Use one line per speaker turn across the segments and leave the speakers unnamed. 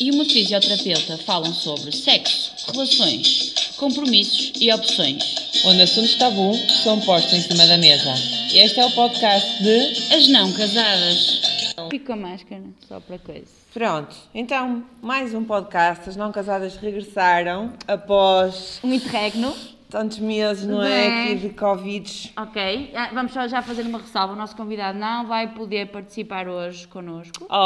e uma fisioterapeuta falam sobre sexo, relações, compromissos e opções.
onde assuntos tabu são postos em cima da mesa. Este é o podcast de.
As não casadas. Fico com a máscara, só para coisa.
Pronto, então, mais um podcast. As não casadas regressaram após
Um interregno.
Tantos meses, não é? Aqui de Covid.
Ok, ah, vamos só já fazer uma ressalva. O nosso convidado não vai poder participar hoje connosco.
Oh!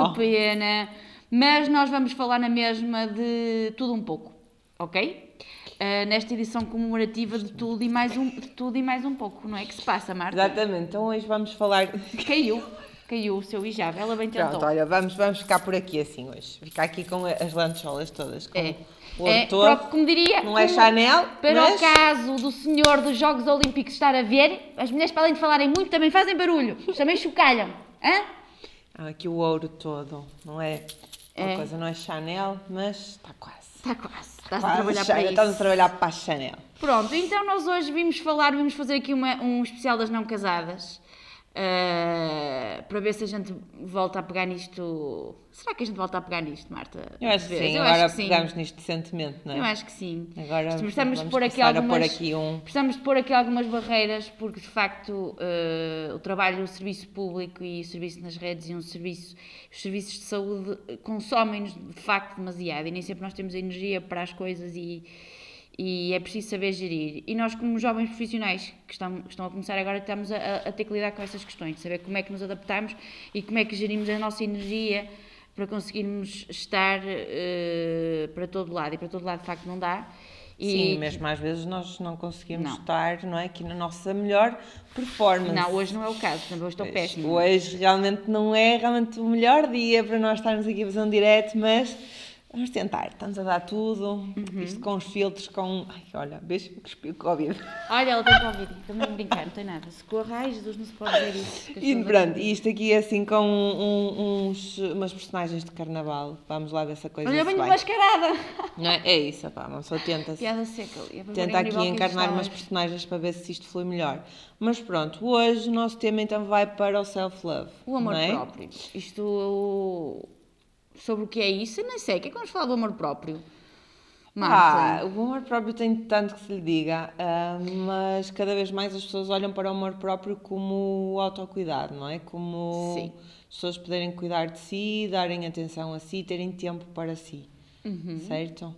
Oh, que pena. Mas nós vamos falar na mesma de tudo um pouco, ok? Ah, nesta edição comemorativa de tudo, e mais um, de tudo e mais um pouco, não é que se passa, Marta?
Exatamente, então hoje vamos falar.
Caiu, caiu o seu hijab, ela bem tentou.
Pronto, olha, vamos, vamos ficar por aqui assim hoje. Ficar aqui com as lancholas todas. Com
É.
o
É, próprio, como diria,
Não é
como-
Chanel,
Para
mas...
o caso do senhor dos Jogos Olímpicos estar a ver, as mulheres, para além de falarem muito, também fazem barulho, também chocalham. Hã?
Ah, aqui o ouro todo, não é? Uma
É.
coisa não é Chanel, mas está quase.
Está quase. Estás a trabalhar para
Estamos a
isso.
trabalhar para a Chanel.
Pronto, então nós hoje vimos falar, vimos fazer aqui uma- um especial das não casadas. Ah, para ver se a gente volta a pegar nisto. Será que a gente volta a pegar nisto, Marta?
Eu acho que sim,
Eu
agora pegamos nisto decentemente, não é?
Eu acho que sim.
Agora
precisamos de
vamos
pôr aqui algumas,
pôr aqui um-
precisamos de pôr aqui algumas barreiras, porque de facto eh, o trabalho, o serviço público e o serviço nas redes e um serviço, os serviços de saúde eh, consomem-nos de facto demasiado e nem sempre nós temos energia para as coisas e, e é preciso saber gerir. E nós, como jovens profissionais que estão, que estão a começar agora, estamos a, a- ter que lidar com essas questões, de saber como é que nos adaptamos e como é que gerimos a nossa energia para conseguirmos estar eh, para todo lado. E para todo lado, de facto, não dá. E,
Sim, mesmo às vezes nós não conseguimos
Não.
estar não é, aqui na nossa melhor performance.
Não, hoje não é o caso, hoje estou
Hoje-
péssima.
Hoje realmente não é realmente o melhor dia para nós estarmos aqui a fazer um direto, mas vamos tentar. Estamos a dar tudo,
Uhum.
isto com os filtros, com... Ai, olha, beijo que cuspiu Covid.
Olha, ela tem Covid, também a brincar, não tem nada. Se corra, ai Jesus, não se pode ver isso.
E pronto, e isto aqui é assim com um- uns, umas personagens de carnaval. Vamos lá ver se a coisa
Olha,
vai.
mascarada.
Não é? é isso, pá, uma pessoa tenta-se.
Piada seca. ver
Tenta aqui encarnar umas personagens para ver se isto flui melhor. Mas pronto, hoje o nosso tema então vai para o self-love.
O amor
é?
próprio. Isto. Sobre o que é isso, eu nem sei. O que é que vamos falar do amor próprio?
Ah,
Marta.
o amor próprio tem tanto que se lhe diga, ah, mas cada vez mais as pessoas olham para o amor próprio como autocuidado, não é? Como
Sim.
as pessoas poderem cuidar de si, darem atenção a si, terem tempo para si,
Uhum.
certo?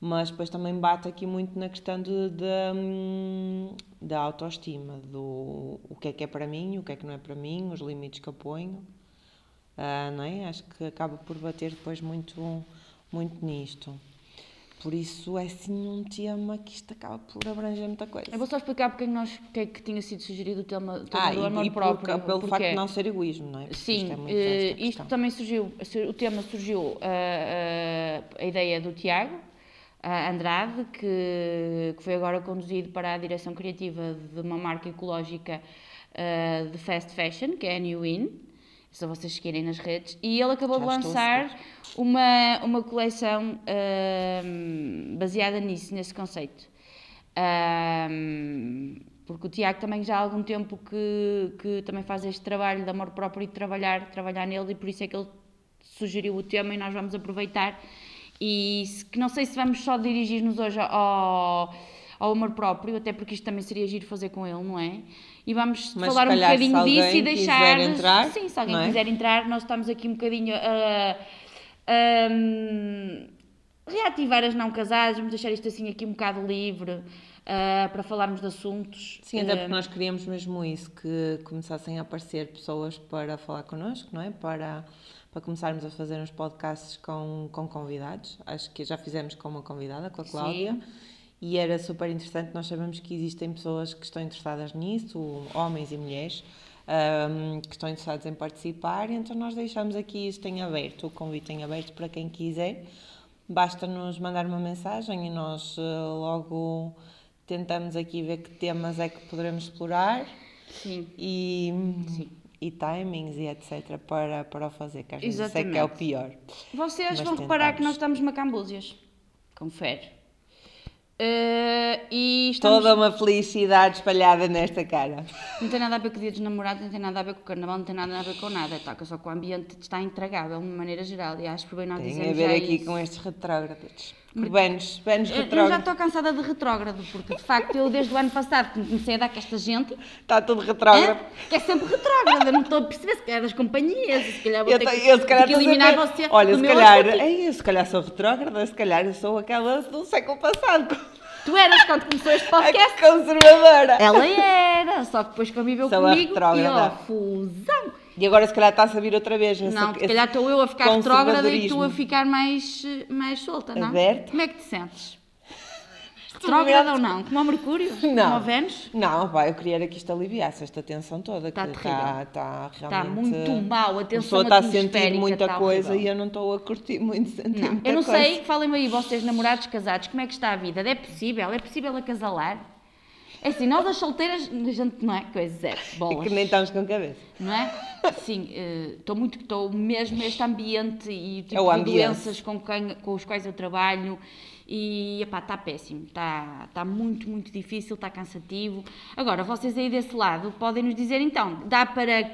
Mas depois também bate aqui muito na questão de, de, hum, da autoestima, do o que é que é para mim, o que é que não é para mim, os limites que eu ponho, ah, não é? Acho que acaba por bater depois muito, muito nisto. Por isso é sim um tema que isto acaba por abranger muita coisa.
Eu vou só explicar porque é que, nós, porque é que tinha sido sugerido o tema, o tema
Ah,
do amor
e, e
próprio.
pelo facto
porque-
de não ser egoísmo, não é? Porque
Sim,
isto é
eh, isto também surgiu, o tema surgiu ah, a ideia do Tiago Andrade, que, que foi agora conduzido para a direção criativa de uma marca ecológica de fast fashion, que é a New In, só vocês seguirem nas redes, e ele acabou
Já
de lançar uma, uma coleção ah, baseada nisso, nesse conceito. Ahm, porque o Tiago também já há algum tempo que, que também faz este trabalho de amor próprio e de trabalhar, trabalhar nele e por isso é que ele sugeriu o tema e nós vamos aproveitar e se- que não sei se vamos só dirigir-nos hoje ao, ao amor próprio, até porque isto também seria giro fazer com ele, não é? E vamos
Mas
falar um bocadinho disso e deixar...
entrar,
sim, se alguém
é?
quiser entrar, nós estamos aqui um bocadinho a... a reativar as não casadas, vamos deixar isto assim aqui um bocado livre ah, para falarmos de assuntos.
Sim, até
Ah,
porque nós queríamos mesmo isso, que começassem a aparecer pessoas para falar connosco, não é? Para, para começarmos a fazer uns podcasts com, com convidados. Acho que já fizemos com uma convidada, com a Cláudia. E era super interessante, nós sabemos que existem pessoas que estão interessadas nisso, homens e mulheres, ahm, que estão interessados em participar, então nós deixamos aqui isto em aberto, o convite em aberto para quem quiser. Basta nos mandar uma mensagem e nós eh, logo tentamos aqui ver que temas é que poderemos explorar
Sim.
e, e timings e etc. para, para o fazer, que às vezes isso é que é o
Exatamente.
pior.
Vocês
Mas
vão reparar que
tentamos.
nós estamos macambúzias. Confere. Uh, e estamos...
Toda uma felicidade espalhada nesta cara.
Não tem nada a ver com o dia dos namorados, não tem nada a ver com o carnaval, não tem nada a ver com nada. Toca só com o ambiente está intragável, de uma maneira geral. E acho por bem nós
Tem a
dizermos
ver aqui
isso.
com estes retrógrados. Urbanos, urbanos
Eu- Eu já estou cansada de retrógrado, porque de facto eu desde o ano passado que me comecei a dar com esta gente,
Está tudo
é,
retrógrado.
que é sempre retrógrado, eu não estou a perceber se calhar das companhias, se calhar vou
Eu,
ter
te-
que,
eu se calhar
ter que
a
eliminar
ver-
você
Olha, se
meu
calhar, ei, eu se calhar sou retrógrada, se calhar eu sou aquela do século passado,
Tu eras quando começou este
a
podcast.
conservadora.
Ela era, só que depois conviveu
Sou a
comigo e
retrógrada.
ó, fusão.
E agora se calhar está a saber outra vez. essa-
Não, se calhar estou eu a ficar retrógrada e tu a ficar mais, eh, mais solta, não?
Aberto.
Como é que te sentes? Retrógrada ou não? Como o Mercúrio? Como
Não.
o Vênus?
Não, pá, eu queria que isto aliviasse esta tensão toda.
Tá
que
terrível.
está, está
Está
realmente...
muito mal, a
A
tensão
pessoa está a sentir muita
está
coisa
horrível.
e eu não estou a curtir muito sentir
Não,
muita
eu não
coisa.
sei, falem-me aí, vocês namorados, casados, como é que está a vida? É possível? É possível acasalar? É assim, nós as solteiras, a gente não é coisa zero,
É
bolas.
que nem estamos com cabeça.
não é? Sim, estou muito, estou mesmo neste ambiente e tipo
É o
de
ambiente.
doenças com, quem, com os quais eu trabalho e epá, está péssimo, está, está muito, muito difícil, está cansativo. Agora, vocês aí desse lado podem nos dizer então, dá para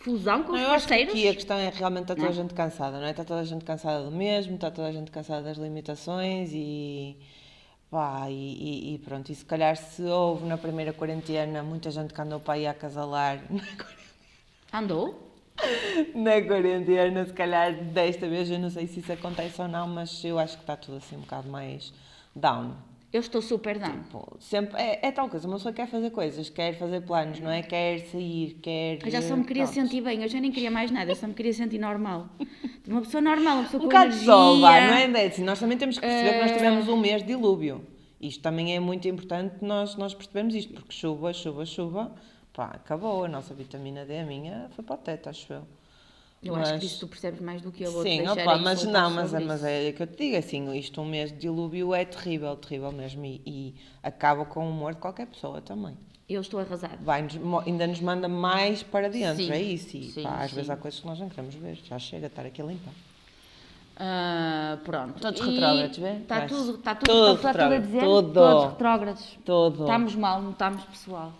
fusão com
Não,
os
eu acho que
parceiros?
aqui a questão é realmente está toda a gente cansada, não é? Está toda a gente cansada do mesmo, está toda a gente cansada das limitações e pá, e, e- pronto, e se calhar se houve na primeira quarentena muita gente que andou para aí a acasalar
Andou?
na quarentena, se calhar desta vez eu não sei se isso acontece ou não, mas eu acho que está tudo assim um bocado mais down.
Eu estou super down.
Pô, Sempre, é, é tal coisa, uma pessoa quer fazer coisas, quer fazer planos, não é? Quer sair, quer.
Eu já só me queria
pronto.
sentir bem, eu já nem queria mais nada, eu só me queria sentir normal. Uma pessoa normal, uma pessoa
Um
com
bocado de
energia.
sol, vai, não é? Assim, nós também temos que perceber que nós
Eh,
tivemos um mês de dilúvio. Isto também é muito importante nós, nós percebermos isto, porque chuva, chuva, chuva, pá, acabou. A nossa vitamina D, a minha, foi para o teto, acho eu.
Eu acho que
Mas-
isso tu percebes mais do que eu vou
Sim, opa, mas não, mas,
sobre
mas é que eu te digo assim, isto um mês de dilúvio é terrível, terrível mesmo e, e acaba com o humor de qualquer pessoa também.
Eu estou arrasada.
Vai, nos ainda nos manda mais para dentro,
Sim,
é isso. E
sim,
pá, às
sim.
vezes há coisas que nós não queremos ver, já chega a estar aqui a limpar.
Ah, pronto.
Todos
E
retrógrados, vê?
Está tudo, está tudo,
Tudo
está tudo a dizer.
tudo.
Todos retrógrados.
Todo.
Estamos mal, não estamos, pessoal.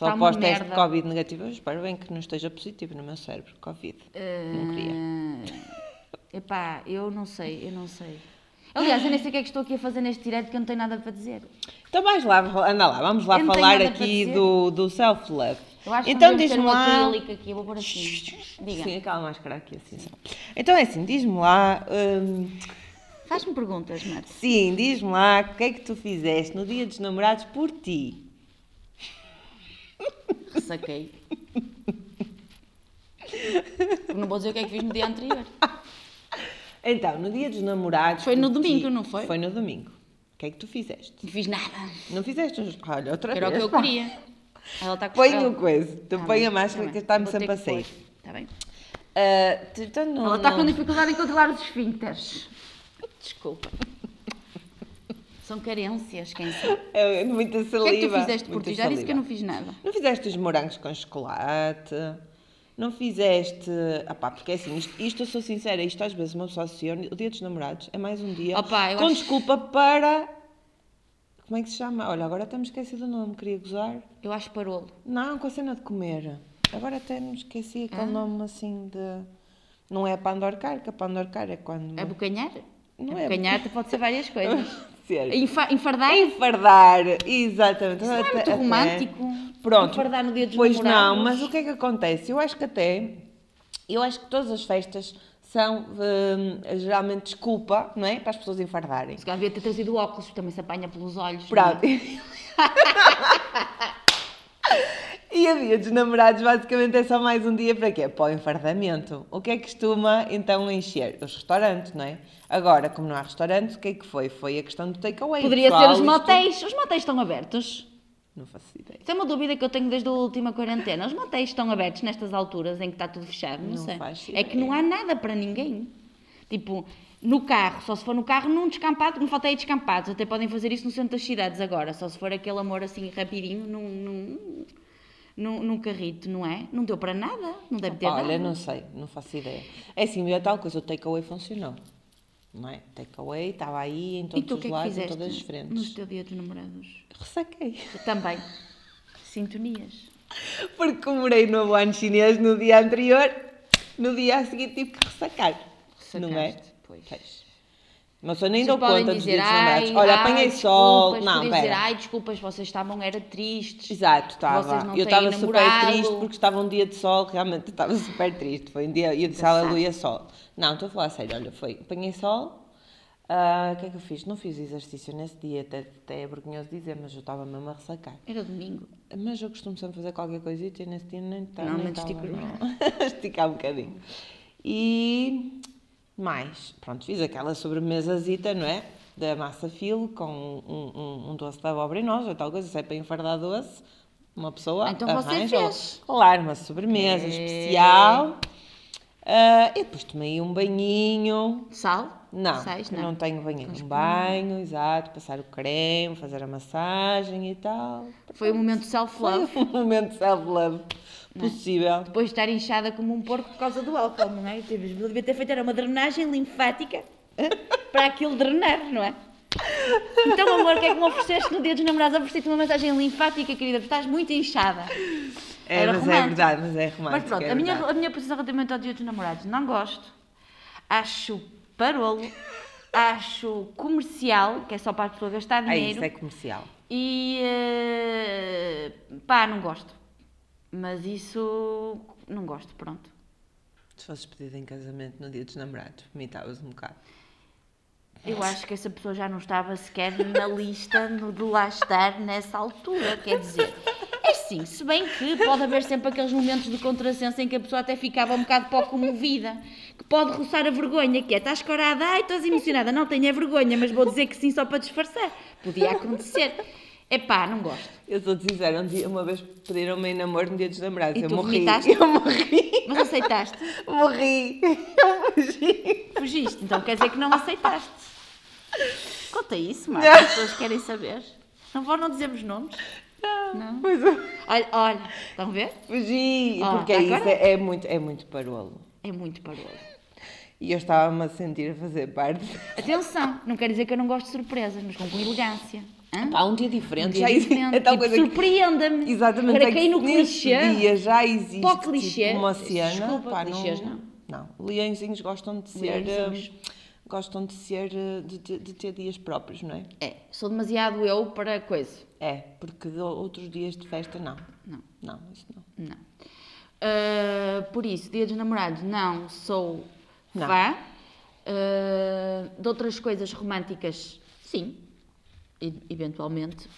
Só
uma
após teste de. Covid negativo, eu espero bem que não esteja positivo no meu cérebro, Covid. Não queria.
Ah, epá, eu não sei, eu não sei. Aliás, eu nem sei o que é que estou aqui a fazer neste direto que eu não tenho nada para dizer.
Então vais lá, anda lá, vamos lá falar aqui do, do self-love.
Eu acho que
Então diz-me lá.
aqui, vou pôr assim. Diga.
Sim, aquela máscara aqui assim só. Então é assim, diz-me lá. hum,
Faz-me perguntas, Marta.
sim, diz-me lá o que é que tu fizeste no dia dos namorados por ti.
Saquei. Não vou dizer o que é que fiz no dia anterior.
Então, no dia dos namorados.
Foi no domingo,
ti-
não foi?
Foi no domingo. O que é que tu fizeste?
Não fiz nada.
Não fizeste. Olha, outra
Era o que
vez.
eu queria. Ela está com
Põe o coisa. Tu
Tá
põe
bem,
a máscara
tá
que está-me sempre a sair.
Está bem.
Tu- então não,
Ela está com dificuldade em controlar os esfíncteres. Desculpa. São carências, quem sabe.
É muita
O
saliva.
que é que tu fizeste por ti? Já disse que eu não fiz nada.
Não fizeste os morangos com chocolate? Não fizeste. Ah pá, porque é assim, isto, isto eu sou sincera, isto às vezes uma pessoa associa. O dia dos namorados é mais um dia
Opa,
com
acho-
desculpa para. Como é que se chama? Olha, agora até me esqueci do nome, queria gozar.
Eu acho parolo.
Não, com a cena de comer. Agora até me esqueci aquele
Ah.
nome assim de. Não é pandorcar, que a pandorcar é quando.
É bocanhar?
Não
é
é
bocanhar pode ser várias coisas.
Ser.
Enfa enfardar?
Enfardar, exatamente.
Isso não é
Até-
muito
até-
romântico.
Pronto.
Enfardar no dia dos
Pois
namorados.
não, mas o que é que acontece? Eu acho que até. Eu acho que todas as festas são hum, geralmente desculpa, não é? Para as pessoas enfardarem.
Se calhar devia ter trazido óculos, também se apanha pelos olhos.
Pronto. E a dia dos namorados basicamente é só mais um dia para quê? Para o enfardamento. O que é que costuma então encher? Os restaurantes, não é? Agora, como não há restaurantes, o que é que foi? Foi a questão do takeaway.
Poderia
Pessoal,
ser os motéis. Os motéis estão abertos?
Não faço ideia.
Isso é uma dúvida que eu tenho desde a última quarentena. Os motéis estão abertos nestas alturas em que está tudo fechado? Não,
Não
sei.
faz
É que
ideia.
não há nada para ninguém. Tipo, no carro, só se for no carro, num descampado, não falta aí descampados. Até podem fazer isso no centro das cidades agora. Só se for aquele amor assim rapidinho num, num, num, num carrito, não é? Não deu para nada. Não deve ter
Olha,
nada.
não sei, não faço ideia. É assim, é tal coisa, o takeaway funcionou. não é? Takeaway, estava aí em todos os
é
lados, em todas as
nos
frentes.
teu dia dos namorados?
Ressaquei.
Eu também. Sintonias.
Porque comemorei o novo ano chinês no dia anterior, no dia a seguir tive que ressacar. Não é?
Pois.
Pois. Mas eu nem
Vocês
dou conta dos
dizer,
dias dos
ai.
Olha,
ai,
apanhei sol. Não,
dizer,
pera.
ai, desculpas, vocês estavam, era tristes.
Exato, estava. Eu estava super triste porque estava um dia de sol, realmente estava super triste. Foi um dia, eu disse aleluia sol. Não, estou a falar sério, olha, foi, apanhei sol. ah, O que é que eu fiz? Não fiz exercício nesse dia, até, até é vergonhoso dizer, mas eu estava mesmo a ressacar.
Era domingo.
Mas eu costumo sempre fazer qualquer coisita e nesse dia nem estava.
Não,
nem estava,
estico.
Esticar um bocadinho. E mais, pronto, fiz aquela sobremesazita, não é? Da massa filo com um, um, um doce de abóbora e noz ou tal coisa, se é para enfardar doce, uma pessoa
Ah, então você
arranja.
fez.
Claro, uma sobremesa
É.
especial. Ah, e depois tomei um banhinho.
Sal?
Não,
Sais?
não,
Não.
tenho banho. Um banho, exato, passar o creme, fazer a massagem e tal.
Foi um momento self-love.
Foi um momento self-love possível.
Depois de estar inchada como um porco por causa do álcool, não é? Tive- Devia ter feito era uma drenagem linfática para aquilo drenar, não é? Então, amor, o que é que me ofereceste no dia dos namorados? Ofereci-te uma massagem linfática, querida, porque estás muito inchada.
É,
Era
mas é
romântico.
verdade, mas é romântico.
Mas pronto,
é
a minha,
verdade.
a minha posição relativamente ao dia dos namorados, não gosto. Acho parolo. Acho comercial, que é só para a pessoa gastar
É
dinheiro.
isso, é comercial.
E eh, pá, não gosto. Mas isso não gosto, pronto.
Se fosses pedido em casamento no dia dos namorados, vomitavas um bocado.
Eu acho que essa pessoa já não estava sequer na lista no de lá estar nessa altura. Quer dizer, é sim, se bem que pode haver sempre aqueles momentos de contrassenso em que a pessoa até ficava um bocado pouco comovida, que pode roçar a vergonha, que é estás corada, ai, estás emocionada. Não tenho a vergonha, mas vou dizer que sim só para disfarçar. Podia acontecer. Epá, não gosto.
Eu sou sincera, um dia, uma vez pediram-me em namoro no dia dos namorados.
E
eu
tu
morri.
vomitaste?
Eu morri.
Mas aceitaste?
Morri. Eu fugi.
Fugiste, então quer dizer que não aceitaste. Conta isso, Marta, as pessoas querem saber. Não vou, não dizemos nomes. Não.
Mas eu
Olha, olha, estão a ver?
fugi.
Oh,
porque é isso, é, é muito, é muito parolo.
É muito parolo.
E eu estava-me a sentir a fazer parte.
Atenção, não quer dizer que eu não gosto de surpresas, mas com, com elegância.
Pá, um dia diferente.
Um dia
já existe-
diferente.
é tal
Tipo,
coisa que-
Surpreenda-me.
Exatamente. Que
caí no clichê.
dia já existe
Pó clichê.
tipo, uma cena.
Desculpa,
pá,
clichês não.
Não, leõezinhos gostam de ser.
Leõezinhos.
hum, gostam de ser. uh, De, de- de ter dias próprios, não é?
É, sou demasiado eu para coisa.
É, porque de outros dias de festa não.
Não.
Não, isso não.
Não. Ah, por isso, dia dos namorados, não sou
Não.
fã. Ah, de outras coisas românticas, sim. Eventualmente.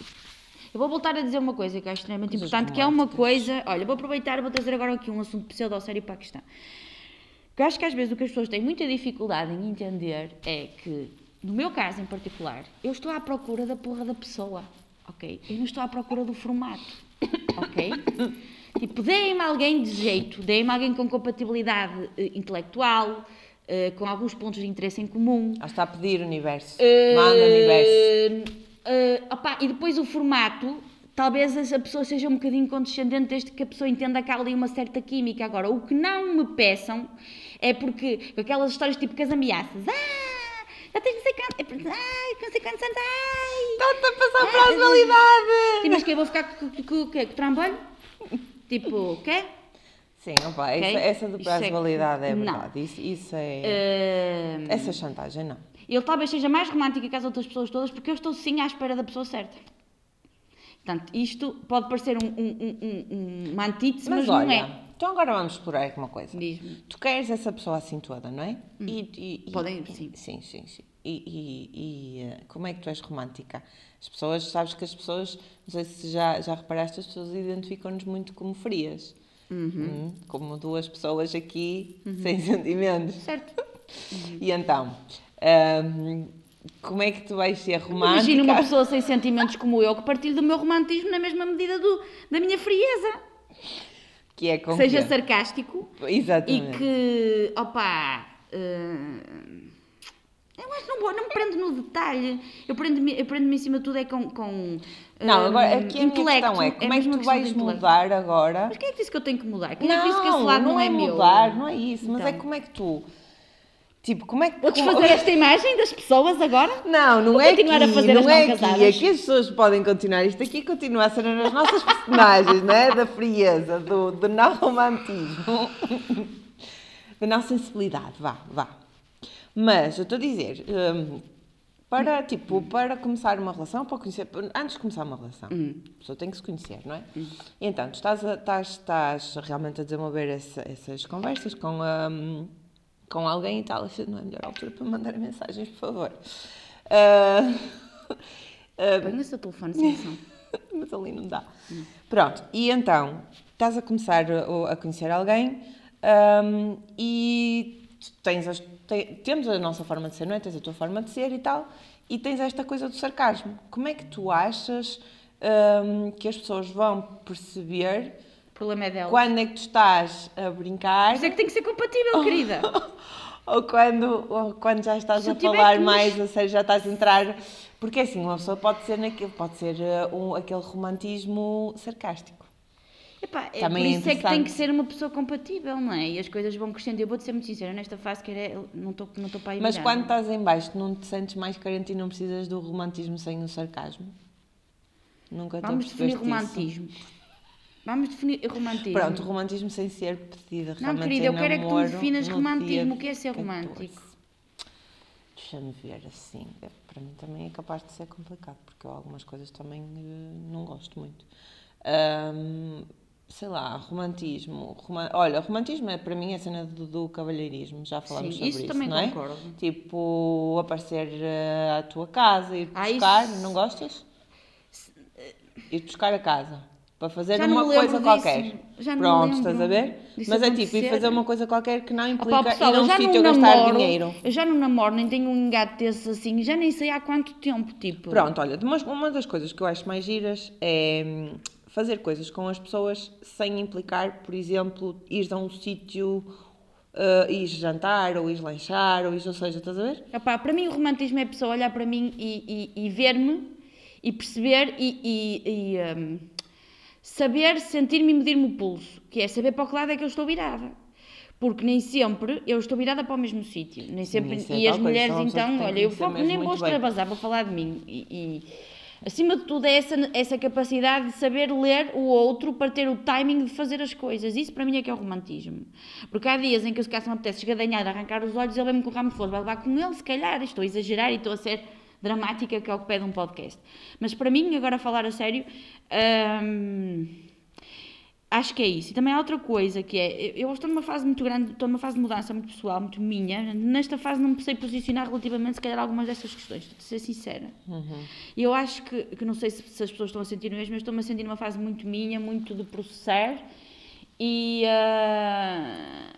Eu vou voltar a dizer uma coisa que acho extremamente importante, que é uma coisa. Olha, vou aproveitar e vou trazer agora aqui um assunto pseudo-sério para a questão. Que eu acho que às vezes o que as pessoas têm muita dificuldade em entender é que, no meu caso em particular, eu estou à procura da porra da pessoa, ok? Eu não estou à procura do formato, ok? tipo, deem-me alguém de jeito, deem-me alguém com compatibilidade eh, intelectual, eh, com alguns pontos de interesse em comum.
Ah, está a pedir universo.
Eh,
Manda universo.
eh, opá, e depois o formato, talvez essa pessoa seja um bocadinho condescendente desde que a pessoa entenda que há ali uma certa química. Agora, o que não me peçam é porque, aquelas histórias tipo que as ameaças, ah, já tens não sei quantos, ai, não sei quantos anos, ai.
Está-te a passar para a
Sim,
atualidade!
mas que eu vou ficar com, o quê? Com trambolho? Tipo, o quê?
Sim, opa,
Ok?
essa, essa do prazo
é
de validade é
não.
verdade. Isso, isso é.
Eh,
Essa chantagem não.
Ele talvez seja mais romântico que as outras pessoas todas, porque eu estou sim à espera da pessoa certa. Portanto, isto pode parecer um, um, um, um, uma antítese, mas,
Mas,
não
olha,
é.
então agora vamos explorar aqui uma coisa. Tu queres essa pessoa assim toda, não é? E, e- e-
Podem-
e-
sim.
Sim, sim, sim. E, e- eh, como é que tu és romântica? As pessoas, sabes que as pessoas, não sei se já, já reparaste, as pessoas identificam-nos muito como frias. Hum, Como duas pessoas aqui sem sentimentos.
Certo?
E então, hum, como é que tu vais ser romântica?
Imagina uma pessoa sem sentimentos como eu que partilhe do meu romantismo na mesma medida do, da minha frieza.
que é com
seja
quê?
sarcástico e
Exatamente.
que, opá, eh, eu acho que não, vou, não me prendo no detalhe. Eu prendo-me eu prendo em cima de tudo é com, com
Não,
eh,
agora aqui a minha questão é como é, que tu vais mudar agora?
Mas quem é que disse que eu tenho que mudar? Quem é que disse que esse
Não,
lado
não,
não,
é
meu?
mudar, não é isso, mas é
Então.
como é que tu Tipo, como é que. Como-
fazer esta imagem das pessoas agora?
Não, não
Vou
é
continuar a
aqui,
fazer as
não é
não
aqui.
casadas.
Aqui as pessoas podem continuar. Isto aqui continua a ser as nossas personagens, não é? Da frieza, do, do não romantismo, da não sensibilidade. Vá, vá. Mas, eu estou a dizer, hum, para, tipo, para começar uma relação, para conhecer, antes de começar uma relação, a pessoa tem que se conhecer, não é? Então, tu estás, a- estás, estás realmente a desenvolver essa- essas conversas com, hum, com alguém e tal, não é a melhor altura para mandar mensagens, por favor. Ah, ah,
Põe o seu telefone sem som.
mas ali não dá. Pronto, e então estás a começar a, conhecer alguém hum, e tens as- te- temos a nossa forma de ser, não é? Tens a tua forma de ser e tal, e tens esta coisa do sarcasmo. Como é que tu achas hum, que as pessoas vão perceber
problema é dela.
quando é que tu estás a brincar
Mas é que tem que ser compatível, querida.
ou quando, ou quando já estás
Se
a falar
nos-
mais, ou seja, já estás a entrar. Porque assim, uma pessoa pode ser naquilo, pode ser eh, um, aquele romantismo sarcástico.
Epá, é
Também
por
é
isso é que tem que ser uma pessoa compatível, não é? E as coisas vão crescendo. Eu vou-te ser muito sincera, nesta fase que era, não estou não estou para aí
Mas quando estás em baixo, não te sentes mais carente e não precisas do romantismo sem o sarcasmo? Nunca
Vamos definir
apercebeste disso?
Vamos definir romantismo.
Pronto, romantismo sem ser pedida
Não, querida, eu quero é que tu definas romantismo. O que é ser
14.
romântico?
Deixa-me ver assim. é, Para mim também é capaz de ser complicado, porque eu algumas coisas também eh, não gosto muito. Ahm, sei lá, romantismo. roma- Olha, romantismo é para mim a cena do, do cavalheirismo, já falámos
Sim,
sobre
isso
isso,
também
não é?
concordo.
Tipo, aparecer eh, à tua casa, ir
Ah,
buscar,
isso-
não gostas? Ir buscar a casa. Para fazer
Já
uma coisa
disso.
qualquer.
Já não
Pronto, estás a ver?
disso
Mas é tipo, ir fazer uma coisa qualquer que não implica
Opa, pessoal,
ir a um sítio gastar
namoro,
dinheiro.
eu já não namoro, nem tenho um engate desse assim, já nem sei há quanto tempo, tipo.
Pronto, olha, uma, das coisas que eu acho mais giras é hum, fazer coisas com as pessoas sem implicar, por exemplo, ir a um sítio, uh, ir jantar, ou ir lanchar, ou ir, ou seja, estás a ver?
Epá, para mim o romantismo é a pessoa olhar para mim e, e- e ver-me e perceber e, e- hum, saber, sentir-me e medir-me o pulso, que é saber para que lado é que eu estou virada. Porque nem sempre eu estou virada para o mesmo sítio. Nem sempre,
isso é
e as mulheres, então, olha, eu foco, nem vou extravasar para falar de mim. E, e, acima de tudo, é essa, essa capacidade de saber ler o outro para ter o timing de fazer as coisas. Isso para mim é que é o romantismo. Porque há dias em que eu se calhar se me apetece esgadanhar, arrancar os olhos, ele vem-me com o ramo de flores, vai levar com ele, se calhar, estou a exagerar e estou a ser dramática, que é o que pede um podcast. Mas para mim, agora a falar a sério, hum, acho que é isso. E também há outra coisa que é, eu estou numa fase muito grande, estou numa fase de mudança muito pessoal, muito minha. Nesta fase não me sei posicionar relativamente, se calhar, a algumas dessas questões, de ser sincera. E eu acho que, que não sei se, se as pessoas estão a sentir o mesmo, mas estou-me a sentir numa fase muito minha, muito de processar e, ah,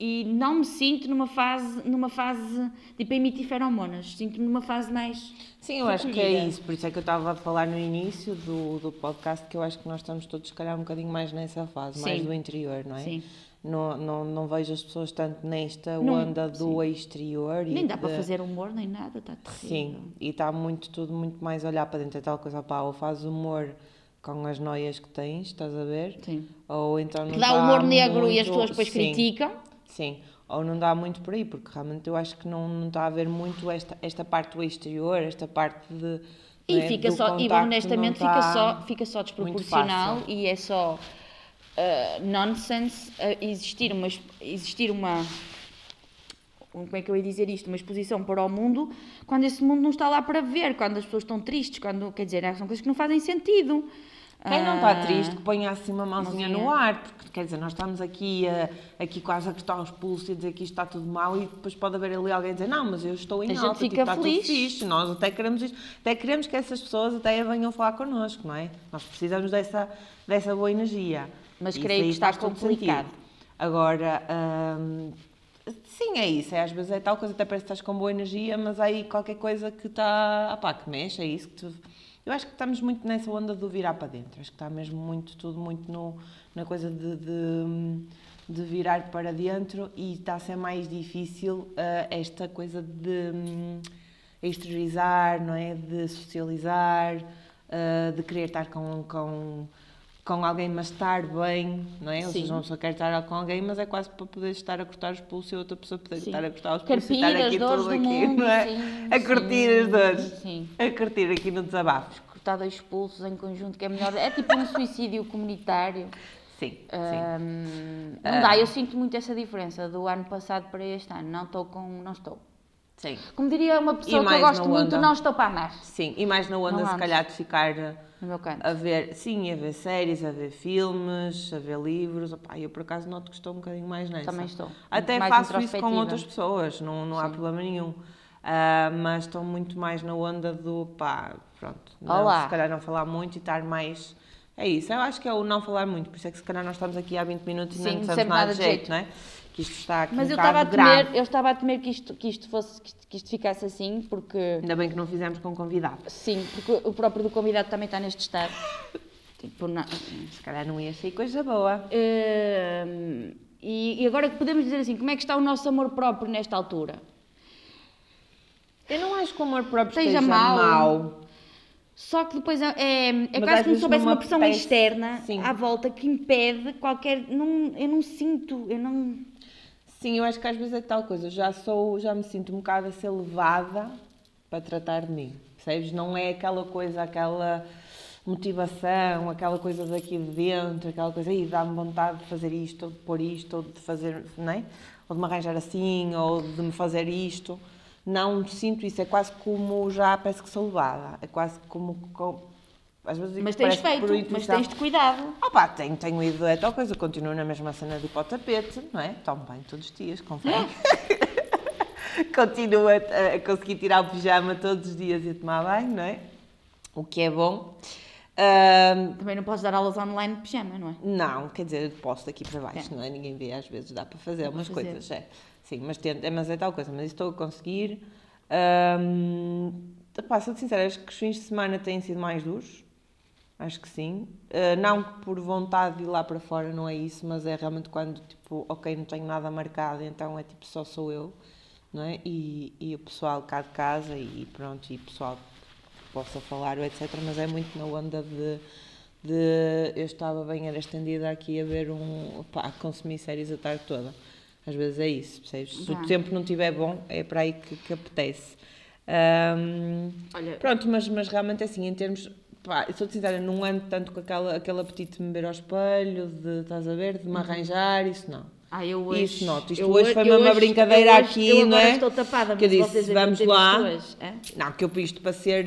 e não me sinto numa fase, numa fase tipo a emitir feromonas, sinto-me numa fase mais.
Sim, eu acho que é
recolhida.
isso. Por isso é que eu estava a falar no início do, do podcast que eu acho que nós estamos todos, se calhar, um bocadinho mais nessa fase, mais
Sim.
do interior, não é?
Sim.
Não, não, não vejo as pessoas tanto nesta
Não,
onda do exterior. e
Nem dá para
de-
fazer humor nem nada, está terrível.
Sim, e está muito tudo muito mais olhar para dentro. É tal coisa, pá, ou faz humor com as noias que tens, estás a ver?
Sim.
Ou então não
Que dá
dá
humor negro e as
muito-
pessoas depois
sim,
criticam.
Sim, ou não dá muito por aí, porque realmente eu acho que não, não está a haver muito esta, esta parte do exterior, esta parte de.
E
é,
fica só, e honestamente fica só, fica só desproporcional e é só uh, nonsense uh, existir uma existir uma um- como é que eu ia dizer isto? Uma exposição para o mundo quando esse mundo não está lá para ver, quando as pessoas estão tristes, quando, quer dizer, são coisas que não fazem sentido.
Quem não está
Ah,
triste que ponha assim uma mãozinha no ar, porque quer dizer, nós estamos aqui, a, aqui quase a cortar os pulsos e a dizer que isto está tudo mal e depois pode haver ali alguém a dizer não, mas eu estou em
A gente
alta, tipo,
fica
está
feliz.
tudo fixe, nós até queremos isto, até queremos que essas pessoas até venham falar connosco, não é? Nós precisamos dessa, dessa boa energia.
Mas
Isso
creio que está complicado.
Agora, hum, sim, é isso, é, às vezes é tal coisa, até parece que estás com boa energia, mas há aí qualquer coisa que está, ah pá, que mexe, é isso que tu... Eu acho que estamos muito nessa onda do virar para dentro. Acho que está mesmo muito, tudo muito no, na coisa de, de, de virar para dentro e está a ser mais difícil ah, esta coisa de hum, exteriorizar, não é? De socializar, ah, de querer estar com, com, com alguém, mas estar bem, não é? Ou
Sim.
seja, uma pessoa quer estar com alguém, mas é quase para poder estar a cortar os pulsos e outra pessoa poder
Sim.
estar a cortar os pulsos e
Carpir
estar
as
aqui tudo
do
aqui,
mundo,
não é?
sim,
a curtir as dores.
sim.
A curtir aqui no desabafo.
Cortar dois pulsos em conjunto, que é melhor. É tipo um suicídio comunitário.
Sim, sim.
Ahm, não dá, eu sinto muito essa diferença do ano passado para este ano. Não estou com. Não estou.
Sim.
Como diria uma pessoa que eu gosto muito, não estou para amar.
Sim, e mais na onda,
Não
se calhar, de ficar
canto.
a ver, sim, a ver séries, a ver filmes, a ver livros. Opá, eu por acaso noto que estou um bocadinho mais nessa.
Também estou.
Até
Mais
faço isso com outras pessoas, não, não há problema nenhum. Ah, mas estou muito mais na onda do pá, pronto. Não,
Olá.
se calhar não falar muito e estar mais. É isso, eu acho que é o não falar muito, por isso é que se calhar nós estamos aqui há 20 minutos e
Sim,
não dissemos nada
nada
de jeito,
jeito.
não é? Que isto está aqui
Mas
um
eu estava a
grave.
temer, eu estava a temer que isto, que isto fosse, que isto, ficasse assim, porque
Ainda bem que não fizemos com convidado.
sim, porque o próprio do convidado também está neste estado. Tipo, não.
Se calhar não ia sair coisa boa.
Hum, e, e agora que podemos dizer assim, como é que está o nosso amor próprio nesta altura?
Eu não acho que o amor próprio
Esteja mau.
mau.
Só que depois é, é, é quase como se houvesse uma pressão externa
Sim.
à volta que impede qualquer. Não, eu não sinto, eu não.
Sim, eu acho que às vezes é tal coisa. Eu já sou, já me sinto um bocado a ser levada para tratar de mim. Percebes? Não é aquela coisa, aquela motivação, aquela coisa daqui de dentro, aquela coisa aí dá-me vontade de fazer isto, ou de pôr isto, ou de fazer, não é? Ou de me arranjar assim, ou de me fazer isto. Não sinto isso, é quase como já parece que sou levada. É quase como. como às vezes
Mas tens feito, mas tens de cuidado.
Opa, tenho, tenho ido a tal coisa, continuo na mesma cena de ir para o tapete, não é? Tomo banho todos os dias, confere. continuo a, a conseguir tirar o pijama todos os dias e a tomar banho, não é? O que é bom. Ahm,
Também não podes dar aulas online de pijama, não é?
não, quer dizer, posto daqui para baixo, não é? Ninguém vê, às vezes dá para fazer
Dá para
umas
fazer.
coisas, é. Sim, mas, tento, é, mas é tal coisa, mas estou a conseguir. Ahm, pá, sou sincera, acho que os fins de semana têm sido mais duros. Acho que sim. Ah, não por vontade de ir lá para fora, não é isso, mas é realmente quando, tipo, ok, não tenho nada marcado, então é tipo, só sou eu, não é? E, e o pessoal cá de casa e pronto, e o pessoal que possa falar, etc. Mas é muito na onda de, de eu estava bem era estendida aqui a ver um, pá, a consumir séries a tarde toda. Às vezes é isso, percebes? Se o tempo não estiver bom, é para aí que, que apetece. Ahm,
Olha,
Pronto, mas, mas realmente assim, em termos. Pá, eu sou sincera, não ando tanto com aquela, aquele apetite de me ver ao espelho, de estás a ver, de me arranjar, isso não.
ah, eu hoje.
Isso noto. Isto
eu
hoje foi mesmo uma brincadeira
hoje-
aqui, não é?
estou tapada,
Que eu
mas
disse,
vocês
vamos lá.
hoje, hã?
Não, que eu isto para ser,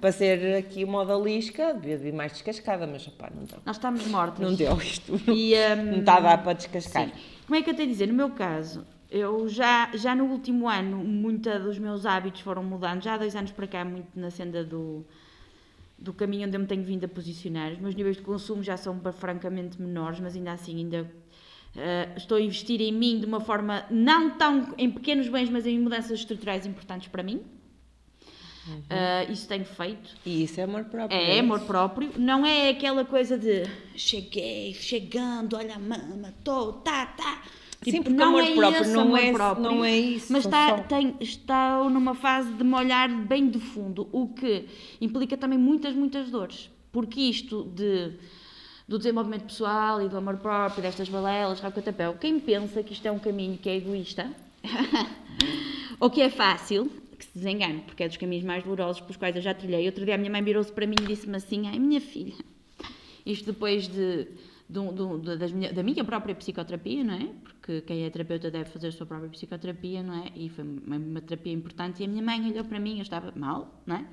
para ser aqui uma odalisca, devia vir mais descascada, mas opá, não deu.
Nós estamos mortas.
Não deu isto.
E, hum,
Não está a dar para descascar.
Sim. Como é que eu tenho a dizer? No meu caso, eu já, já no último ano, muitos dos meus hábitos foram mudando. Já há dois anos para cá, muito na senda do, do caminho onde eu me tenho vindo a posicionar. Os meus níveis de consumo já são francamente menores, mas ainda assim ainda eh, estou a investir em mim de uma forma não tão em pequenos bens, mas em mudanças estruturais importantes para mim. Eh, isso tenho feito.
E isso é amor próprio.
É, amor próprio. Não é aquela coisa de cheguei, chegando, olha a mama, tô, tá, tá.
Sim, porque amor próprio não é- não é isso,
Mas está,
só-
tem, está numa fase de me olhar bem de fundo, o que implica também muitas, muitas dores. Porque isto de, do desenvolvimento pessoal e do amor próprio, destas balelas, rabo catapéu, quem pensa que isto é um caminho que é egoísta ou que é fácil, que se desengane, porque é dos caminhos mais dolorosos pelos quais eu já trilhei. Outro dia a minha mãe virou-se para mim e disse-me assim: Ai, minha filha, isto depois de, das minha- da minha própria psicoterapia, não é? Porque quem é terapeuta deve fazer a sua própria psicoterapia, não é? E foi uma, uma terapia importante. E a minha mãe olhou para mim, eu estava mal, não é?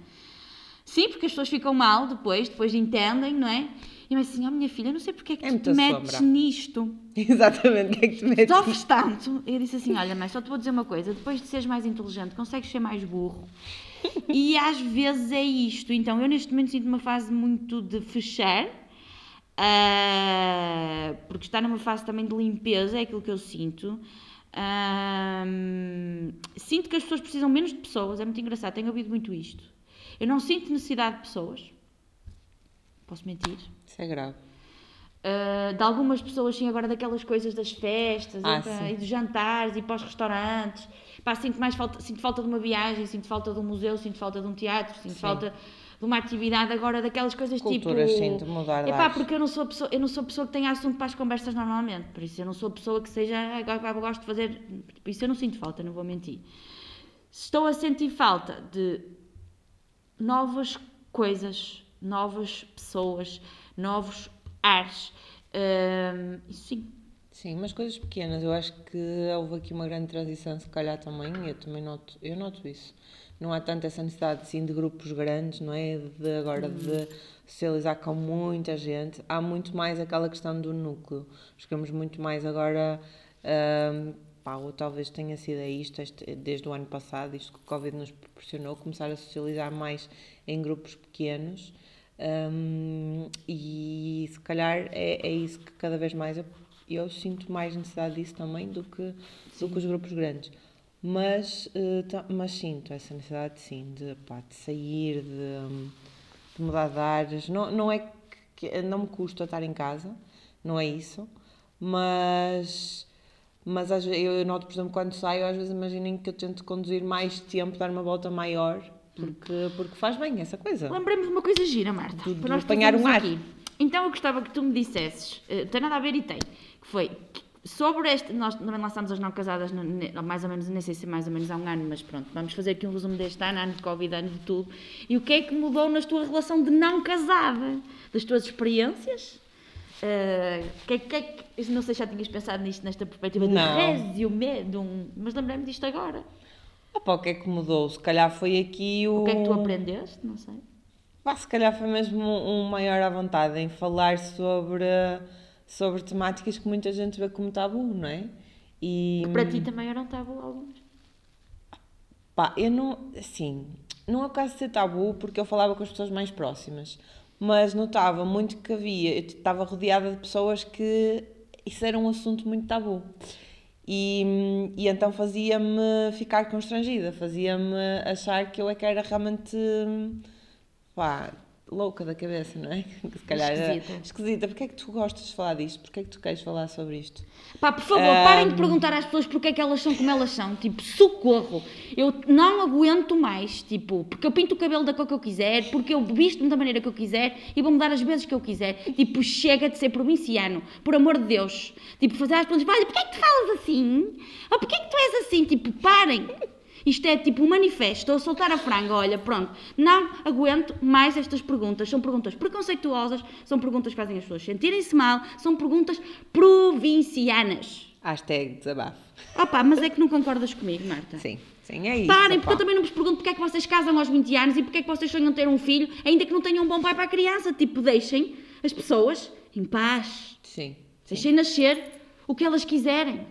Sim, porque as pessoas ficam mal depois, depois entendem, não é? E eu assim, oh minha filha, não sei porque é que
É
tu te metes
sombra.
nisto.
Exatamente, o que é que tu metes?
Sofres tanto. Eu disse assim: Olha, mãe, só te vou dizer uma coisa: depois de seres mais inteligente, consegues ser mais burro. E às vezes é isto. Então, eu neste momento sinto uma fase muito de fechar, ah, porque está numa fase também de limpeza, é aquilo que eu sinto. Ahm, sinto que as pessoas precisam menos de pessoas, é muito engraçado, tenho ouvido muito isto. Eu não sinto necessidade de pessoas. Posso mentir?
Isso é grave.
Uh, de algumas pessoas, sim, agora daquelas coisas das festas
Ah,
e, e dos jantares e para os restaurantes. Pá, sinto mais falta, sinto falta de uma viagem, sinto falta de um museu, sinto falta de um teatro, sinto
Sim.
falta de uma atividade agora daquelas coisas
Culturas,
tipo.
sim, de mudar
Epá, porque eu não sou pessoa, eu não sou pessoa que tem assunto para as conversas normalmente. Por isso eu não sou pessoa que seja. Agora gosto de fazer. Por isso eu não sinto falta, não vou mentir. Estou a sentir falta de novas coisas, novas pessoas, novos ares. Isso sim.
Sim, mas coisas pequenas. Eu acho que houve aqui uma grande transição, se calhar também, eu também noto, eu noto isso. Não há tanto essa necessidade assim, de grupos grandes, não é? De agora de socializar com muita gente. Há muito mais aquela questão do núcleo. Ficamos muito mais agora. hum, pá, ou talvez tenha sido isto este- desde o ano passado, isto que o Covid nos proporcionou, começar a socializar mais em grupos pequenos. hum, e se calhar é, é isso que cada vez mais eu, eu sinto mais necessidade disso também do que, do que os grupos grandes. Mas, eh, mas sinto essa necessidade, sim, de, pá, de sair, de, de mudar de ares. Não, não é que não me custa estar em casa, não é isso, mas, mas às ve- eu, noto, por exemplo, quando saio, às vezes imaginem que eu tento conduzir mais tempo, dar uma volta maior, porque, porque faz bem essa coisa.
Lembrei-me de uma coisa gira, Marta.
De-
para nós
apanhar um ar.
Então eu gostava que tu me dissesses, eh, tem nada a ver e tem, que foi sobre este, nós também lançámos as não casadas, mais ou menos, nem sei se mais ou menos há um ano, mas pronto, vamos fazer aqui um resumo deste ano, ano de Covid, ano de tudo. E o que é que mudou na tua relação de não casada? Das tuas experiências? Eh, que, que, é não sei se já tinhas pensado nisto, nesta perspectiva de
Não.
résio, medo, mas lembrei-me disto agora.
Opa, o que é que mudou? Se calhar foi aqui o.
O que é que tu aprendeste? Não sei.
Pá, se calhar foi mesmo um, um maior à vontade em falar sobre, sobre temáticas que muita gente vê como tabu, não é? E,
Que para ti também eram tabu alguns.
pá, eu não, assim, não é o caso de ser tabu porque eu falava com as pessoas mais próximas, mas notava muito que havia, eu estava rodeada de pessoas que isso era um assunto muito tabu. E, e então fazia-me ficar constrangida, fazia-me achar que eu é que era realmente pá, louca da cabeça, não é? Se calhar
Esquisita.
esquisita. Porquê é que tu gostas de falar disto? Porquê é que tu queres falar sobre isto?
Pá, por favor, parem de perguntar às pessoas porque é que elas são como elas são. Tipo, socorro. Eu não aguento mais. Tipo, porque eu pinto o cabelo da cor que eu quiser, porque eu visto-me da maneira que eu quiser e vou mudar as vezes que eu quiser. Tipo, chega de ser provinciano. Por amor de Deus. Tipo, fazer às pessoas, olha, porquê é que tu falas assim? Ou porquê é que tu és assim? Tipo, parem. Isto é tipo um manifesto, estou a soltar a franga, olha, pronto. Não aguento mais estas perguntas. São perguntas preconceituosas, são perguntas que fazem as pessoas sentirem-se mal, são perguntas provincianas.
Hashtag desabafo.
Opa, mas é que não concordas comigo, Marta?
Sim, sim, é isso.
Parem, porque eu também não vos pergunto porque é que vocês casam aos 20 anos e porque é que vocês sonham ter um filho, ainda que não tenham um bom pai para a criança. Tipo, deixem as pessoas em paz.
Sim.
Deixem nascer o que elas quiserem.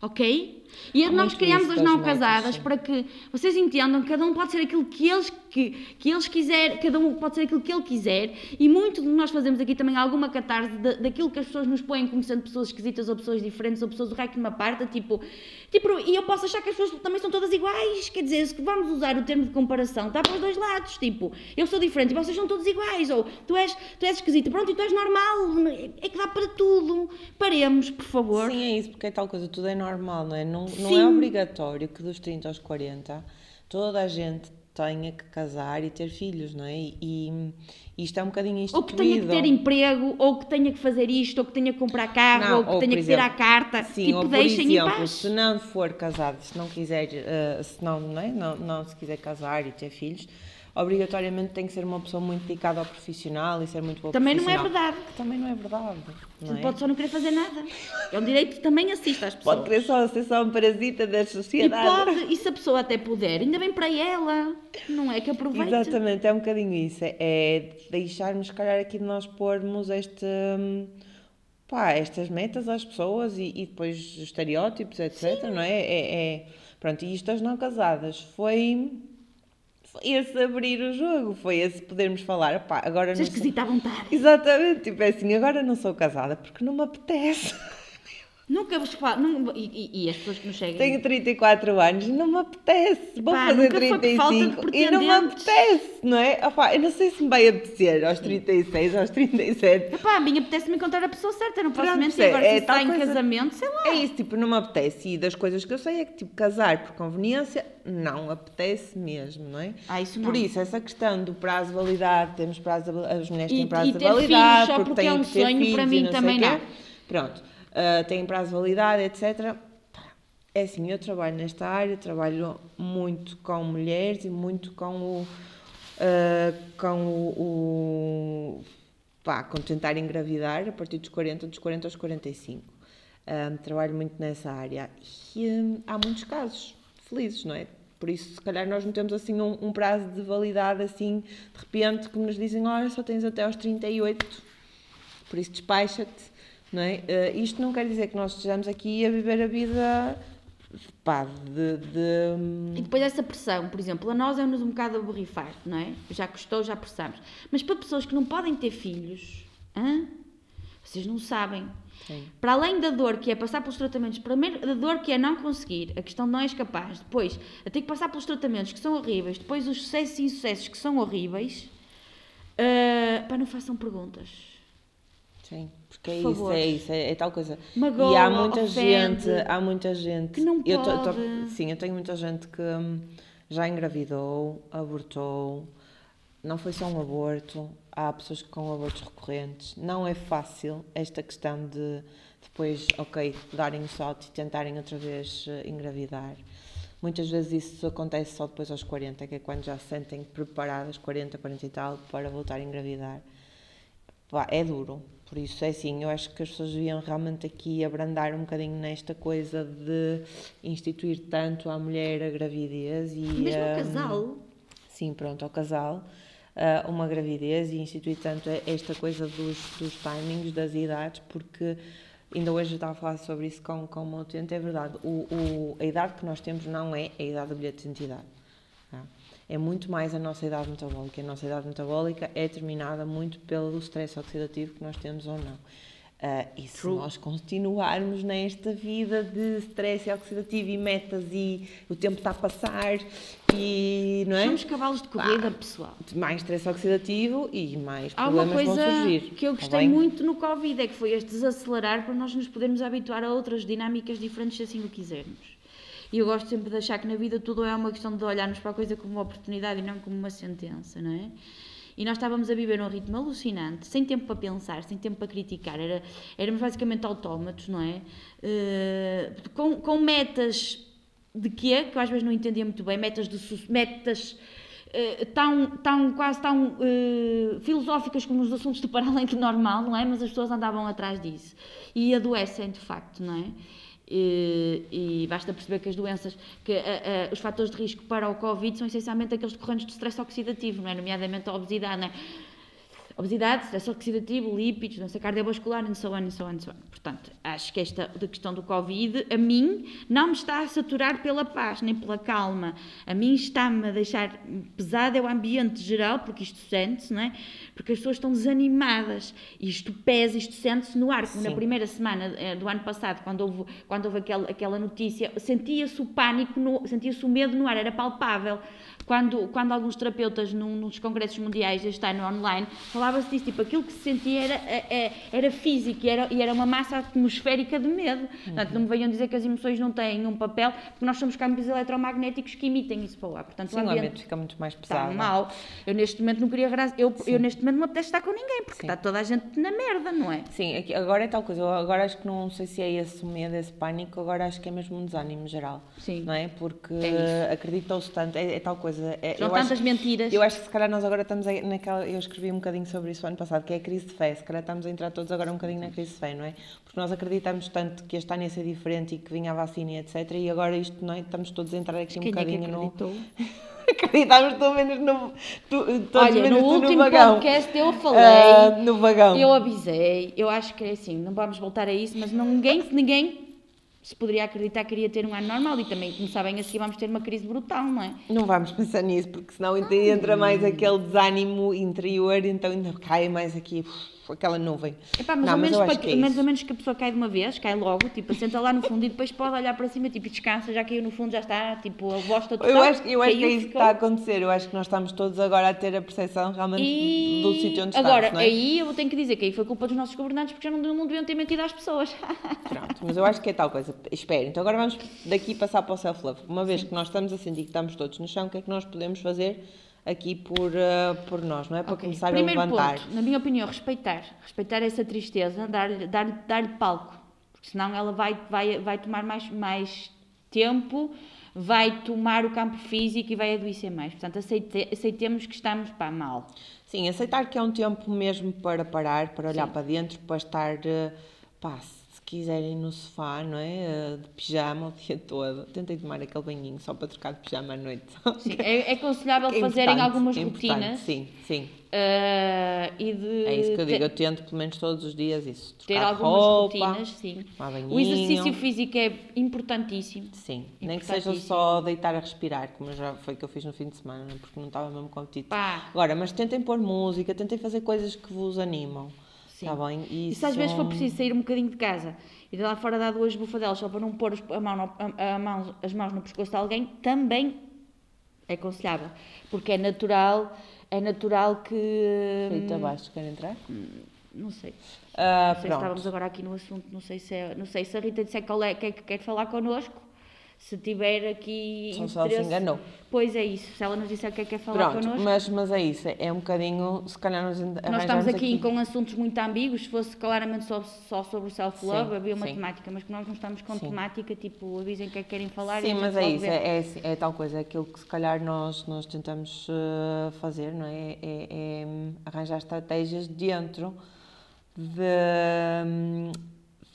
Ok? E
Há
nós criamos as não casadas
sim.
para que vocês entendam que cada um pode ser aquilo que eles, que, que eles quiser, cada um pode ser aquilo que ele quiser, e muito de nós fazemos aqui também alguma catarse da, daquilo que as pessoas nos põem como sendo pessoas esquisitas ou pessoas diferentes ou pessoas do raio que me aparta, tipo, tipo, e eu posso achar que as pessoas também são todas iguais, quer dizer, se vamos usar o termo de comparação, está para os dois lados, tipo, eu sou diferente e vocês são todos iguais, ou tu és, tu és esquisita, pronto, e tu és normal, é que dá para tudo. Paremos, por favor.
Sim, é isso, porque é tal coisa, tudo é normal, não é? Não, não
Sim.
é obrigatório que dos 30 aos 40 toda a gente tenha que casar e ter filhos, não é? E, e isto é um bocadinho
Ou
instituído.
que tenha que ter emprego, ou que tenha que fazer isto, ou que tenha que comprar carro,
Não,
ou que
ou,
tenha que tirar a
exemplo,
carta.
Sim,
tipo,
ou por
deixem
exemplo,
em paz.
se não for casado, se não quiser, eh, se não, não, é? não, não se quiser casar e ter filhos, obrigatoriamente tem que ser uma pessoa muito dedicada ao profissional e ser muito boa
Também não é verdade.
Também não é verdade. Não é?
Pode só não querer fazer nada. É um direito que também assiste às pessoas.
Pode querer só ser só um parasita da
E,
sociedade.
pode, e se a pessoa até puder, ainda bem para ela. Não é que aproveite.
Exatamente, é um bocadinho isso. É- É deixarmos, se calhar, aqui de nós pormos este, hum, pá, estas metas às pessoas e, e depois os estereótipos, etc. Não é? É, é- Pronto, e isto das não casadas foi esse abrir o jogo, foi esse podermos falar, pá, agora não sou...
esquisita à vontade.
Exatamente, tipo é assim, agora não sou casada porque não me apetece.
Nunca vos falo. E, e, as pessoas que nos seguem.
Tenho 34 anos, não me apetece. Vou Pá, fazer 35 e não me apetece, não é? Eu não sei se me vai apetecer aos 36, aos 37.
Epá, a mim apetece-me encontrar a pessoa certa, não posso mentir. Agora, é, se está em casamento, sei lá.
É isso, tipo, não me apetece. E das coisas que eu sei é que, tipo, casar por conveniência não apetece mesmo, não é?
Ah, isso não.
Por isso, essa questão do prazo de validade, temos prazo de, as mulheres têm prazo e, de validade, porque, porque é um sonho, para mim também não. Pronto uh, têm prazo de validade, etc. É assim, eu trabalho nesta área, trabalho muito com mulheres e muito com o. Uh, com o, o pá, com tentar engravidar a partir dos 40, dos 40 aos 45. Um, trabalho muito nessa área e um, há muitos casos felizes, não é? Por isso, se calhar, nós não temos assim um, um, prazo de validade assim, de repente, que nos dizem: olha, só tens até aos 38, por isso despacha-te não é? Uh, isto não quer dizer que nós estejamos aqui a viver a vida pá, de, de...
E depois essa pressão, por exemplo, a nós é-nos um bocado a borrifar, não é? Já custou, já pressamos. Mas para pessoas que não podem ter filhos, hã? vocês não sabem. Sim. Para além da dor que é passar pelos tratamentos, primeiro da dor que é não conseguir, a questão não és capaz, depois a ter que passar pelos tratamentos que são horríveis, depois os sucessos e insucessos que são horríveis, uh, pá, não façam perguntas
Sim, porque é isso, é isso, é, é, tal coisa. Magoa, e há muita ofende, gente, há muita gente.
Que não
eu
pode.
Tô, tô, sim, eu tenho muita gente que hum, já engravidou, abortou, não foi só um aborto, há pessoas com abortos recorrentes. Não é fácil esta questão de depois, ok, darem o salto e tentarem outra vez uh, engravidar. Muitas vezes isso acontece só depois aos 40, que é quando já se sentem preparadas, 40, 40 e tal, para voltar a engravidar. Pá, é duro, por isso, é assim, eu acho que as pessoas deviam realmente aqui abrandar um bocadinho nesta coisa de instituir tanto à mulher a gravidez e.
Mesmo ao casal?
Sim, pronto, ao casal. Uh, uma gravidez e instituir tanto esta coisa dos, dos timings, das idades, porque ainda hoje eu estava a falar sobre isso com, com uma utente, é verdade, o, o, a idade que nós temos não é a idade do bilhete de identidade é muito mais a nossa idade metabólica. A nossa idade metabólica é determinada muito pelo stress oxidativo que nós temos ou não. Uh, e se True. nós continuarmos nesta vida de stress oxidativo e metas e o tempo está a passar e não é?
Somos cavalos de corrida, ah, pessoal.
Mais stress oxidativo e mais Há problemas vão surgir. Uma
que eu tá gostei tá muito no Covid, é que foi este desacelerar para nós nos podermos habituar a outras dinâmicas diferentes se assim o quisermos. E eu gosto sempre de achar que na vida tudo é uma questão de olharmos para a coisa como uma oportunidade e não como uma sentença, não é? E nós estávamos a viver num ritmo alucinante, sem tempo para pensar, sem tempo para criticar. Era, éramos basicamente autómatos, não é? Uh, com, com metas de quê? Que eu às vezes não entendia muito bem. Metas de metas uh, tão, tão, quase tão uh, filosóficas como os assuntos do para além do normal, não é? Mas as pessoas andavam atrás disso. E adoecem, de facto, não é? E, e, basta perceber que as doenças, que os fatores de risco para o Covid são essencialmente aqueles decorrentes de stress oxidativo, não é? nomeadamente a obesidade. Não é? Obesidade, stress oxidativo, lípidos, doença cardiovascular, e so on, e so on, so on. Portanto, acho que esta da questão do Covid, a mim, não me está a saturar pela paz, nem pela calma. A mim está-me a deixar pesado é o ambiente geral, porque isto sente-se, não é? Porque as pessoas estão desanimadas. Isto pesa, isto sente-se no ar. Como na primeira semana eh, do ano passado, quando houve, quando houve aquela, aquela notícia, sentia-se o pânico, sentia-se o medo no ar, era palpável quando, quando alguns terapeutas num, nos congressos mundiais este ano online falava-se disso, tipo, aquilo que se sentia era, era, é, é, era físico e era, e era uma massa atmosférica de medo. Uhum. Portanto, não me venham dizer que as emoções não têm um papel, porque nós somos campos eletromagnéticos que emitem isso para lá. Portanto,
Sim, o ambiente, o ambiente fica muito mais pesado.
Está mal. Eu neste momento não queria eu, eu neste momento não me apetece estar com ninguém, porque Sim. está toda a gente na merda, não é?
Sim, aqui, agora é tal coisa, eu agora acho que não sei se é esse medo, esse pânico, agora acho que é mesmo um desânimo geral. Sim. Não é? Porque é acreditou-se tanto, é, é, tal coisa. É,
eu tantas mentiras.
Eu acho que se calhar nós agora estamos naquela. Eu escrevi um bocadinho sobre isso ano passado, que é a crise de fé. Se calhar estamos a entrar todos agora um bocadinho na crise de fé, não é? Porque nós acreditamos tanto que este ano ia ser diferente e que vinha a vacina e etc. E agora isto, não é? Estamos todos a entrar aqui um Quem bocadinho é que
acreditou?
no. acreditamos pelo menos no. Tu, todos
Olha,
menos
no último
no
podcast eu falei. Uh,
no vagão.
Eu avisei. Eu acho que é assim, não vamos voltar a isso, mas ninguém, ninguém se poderia acreditar que iria ter um ano normal e também, como sabem, a seguir vamos ter uma crise brutal, não é?
Não vamos pensar nisso, porque senão entra mais aquele desânimo interior, então ainda cai mais aqui. Aquela nuvem.
Epá, mas,
não,
ao
mas
menos, para-
é
menos
isso.
ou menos que a pessoa cai de uma vez, cai logo, tipo, senta lá no fundo e depois pode olhar para cima tipo, e descansa, já caiu no fundo, já está, tipo, a voz total.
Eu acho, eu acho que é isso que está a acontecer. Eu acho que nós estamos todos agora a ter a percepção realmente
E
do sítio onde
agora,
estamos, não é?
aí eu tenho que dizer que aí foi culpa dos nossos governantes porque já não, não deviam ter mentido às pessoas.
Pronto, mas eu acho que é tal coisa. Espera, então agora vamos daqui passar para o self-love. Uma vez que nós estamos a sentir que estamos todos no chão, o que é que nós podemos fazer aqui por, eh, por nós, não é? Para
Ok.
começar
Primeiro
a levantar.
ponto, na minha opinião, respeitar. Respeitar essa tristeza, dar-lhe dar dar palco. Porque senão ela vai, vai, vai tomar mais, mais tempo, vai tomar o campo físico e vai adoecer mais. Portanto, aceite, aceitemos que estamos pá, mal.
Sim, aceitar que é um tempo mesmo para parar, para olhar
Sim.
para dentro, para estar, pá, se quiserem no sofá, não é? Eh, De pijama o dia todo. Tentei tomar aquele banhinho só para trocar de pijama à noite.
Sim, é, é aconselhável
É
fazerem algumas
é
rotinas
Sim, sim.
ah, e de
É isso que eu digo. Eu tento pelo menos todos os dias isso.
ter algumas
roupa,
rotinas, sim.
banhinho.
O exercício físico é importantíssimo.
Sim, nem que seja
Importantíssimo.
só deitar a respirar, como já foi que eu fiz no fim de semana, porque não estava mesmo com apetite.
Pá.
Agora, mas tentem pôr música, tentem fazer coisas que vos animam.
Sim.
Está bem?
E
Isso...
se às vezes for preciso sair um bocadinho de casa e de lá fora dar duas bufadelas só para não pôr a mão no- a- a mão- as mãos no pescoço de alguém, também é aconselhável. Porque é natural, é natural que.
Feito abaixo, quer entrar?
Não sei.
Ah,
Não sei se estávamos agora aqui no assunto, não sei se, é, não sei se a Rita disser qual é, quer, quer falar connosco. Se tiver aqui.
Só se ela se
interesse-
enganou.
Pois é isso. Se ela nos disser que quer falar
Pronto,
connosco.
mas, mas é isso, é um bocadinho, se calhar
Nós
arranjamos
estamos aqui, com assuntos muito ambíguos, se fosse claramente só, só sobre o self-love, havia uma
sim.
temática, mas que nós não estamos com
Sim.
temática, tipo, avisem o que é que querem falar e
Sim, mas é isso, é, é, é tal coisa, é aquilo que se calhar nós, nós tentamos eh, fazer, não é? É, é, hum, arranjar estratégias dentro de, hum,